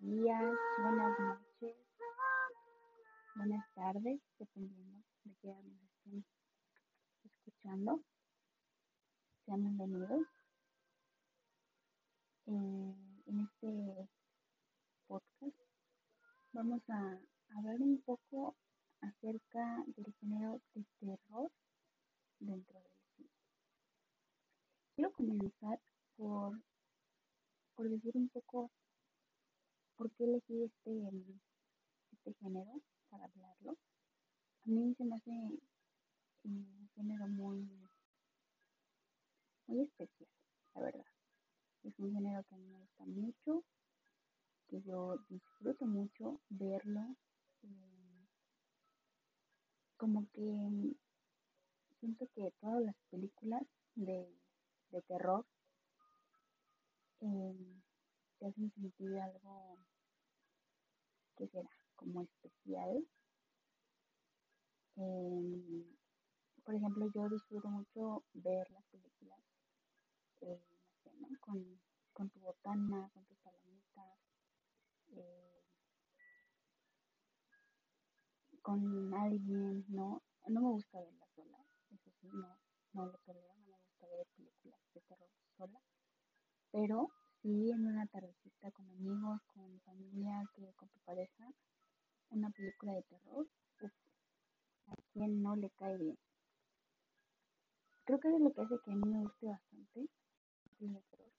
días, buenas noches, buenas tardes, dependiendo de qué nos estén escuchando. Sean bienvenidos. Eh, en este podcast vamos a hablar un poco acerca del género de terror dentro del cine. Quiero comenzar por, por decir un poco por qué elegí este, este género para hablarlo. A mí se me hace un género muy, muy especial, la verdad. Es un género que me gusta mucho, que yo disfruto mucho verlo. Eh, como que siento que todas las películas de, de terror eh, te hacen sentir algo que será como especial. Eh, por ejemplo, yo disfruto mucho ver las películas, eh, no. Con, con tu botana, con tus palomitas, eh, con alguien, ¿no? No me gusta verla sola, eso sí, no, no lo tolero, no me gusta ver películas de terror sola, pero sí en una tardecita con amigos, con familia, que con tu pareja, una película de terror, a quien no le cae bien. Creo que es lo que hace que a mí me guste bastante terror.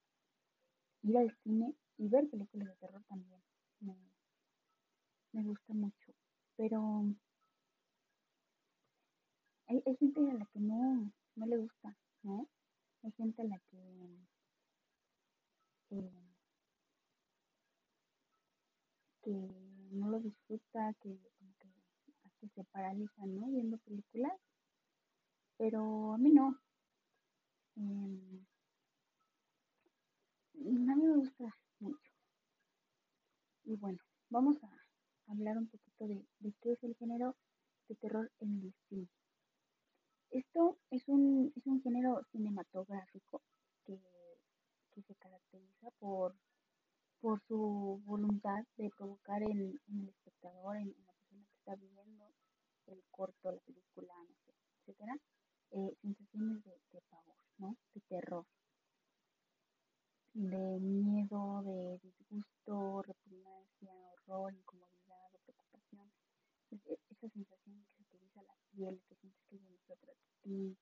Ir al cine y ver películas de terror también me, me gusta mucho. Pero hay, hay gente a la que no le gusta, ¿no? Hay gente a la que eh, que disfruta, que como que hasta se paraliza, ¿no? Viendo películas, pero a mí no. Eh, a mí me gusta mucho. Y bueno, vamos a hablar un poquito de, qué es el género de terror en el. Esto es un, es un género cinematográfico que, que se caracteriza por por su voluntad de provocar en, el en, la persona que está viendo el corto, la película, no sé, etcétera, eh, sensaciones de, de, pavor, ¿no? De terror, de miedo, de disgusto, repugnancia, horror, incomodidad o preocupación. Es, es, esa sensación que se eriza la piel, que sientes que viene detrás de ti.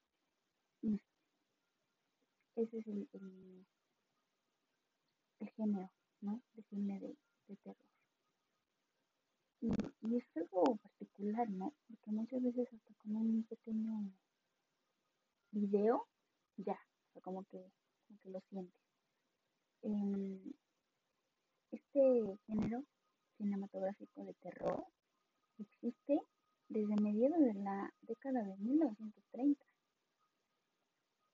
Ese es el, el, el género ¿no? de cine de, de terror. Y, y, es algo ¿no? Porque muchas veces hasta con un pequeño video, ya, o como que, como que lo sientes. Eh, este género cinematográfico de terror existe desde mediados de la década de 1930.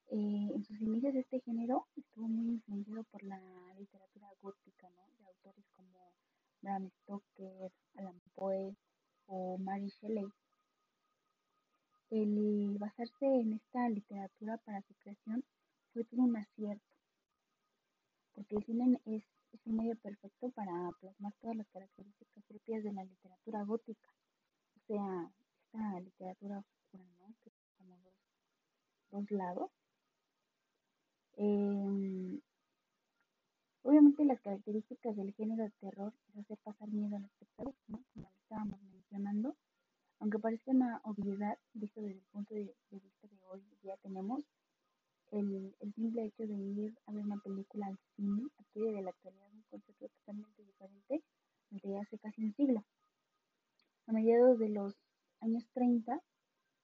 Eh, en sus inicios este género estuvo muy influenciado por la literatura gótica, ¿no? De autores como Bram Stoker, En esta literatura para su creación fue todo un acierto, porque el cine es, es el medio perfecto para plasmar todas las características propias de la literatura gótica, o sea, esta literatura oscura, ¿no? Que como dos, dos lados eh, obviamente las características del género de terror es hacer pasar miedo al espectador, ¿no? como lo estábamos mencionando, aunque parezca una obviedad visto desde el punto de, vista de hoy ya tenemos, el, el, simple hecho de ir a ver una película al cine adquiere de la actualidad un concepto totalmente diferente al de hace casi un siglo. A mediados de los años 30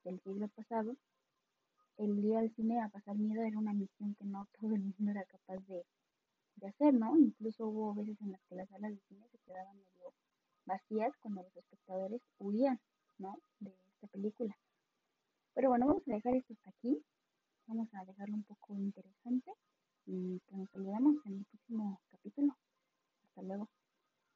del siglo pasado, el ir al cine a pasar miedo era una misión que no todo el mundo era capaz de, de, hacer, ¿no? Incluso hubo veces en las que las salas de cine se quedaban medio vacías cuando los espectadores huían, ¿no? De esta película. Pero bueno, vamos a dejar esto hasta aquí. Vamos a dejarlo un poco interesante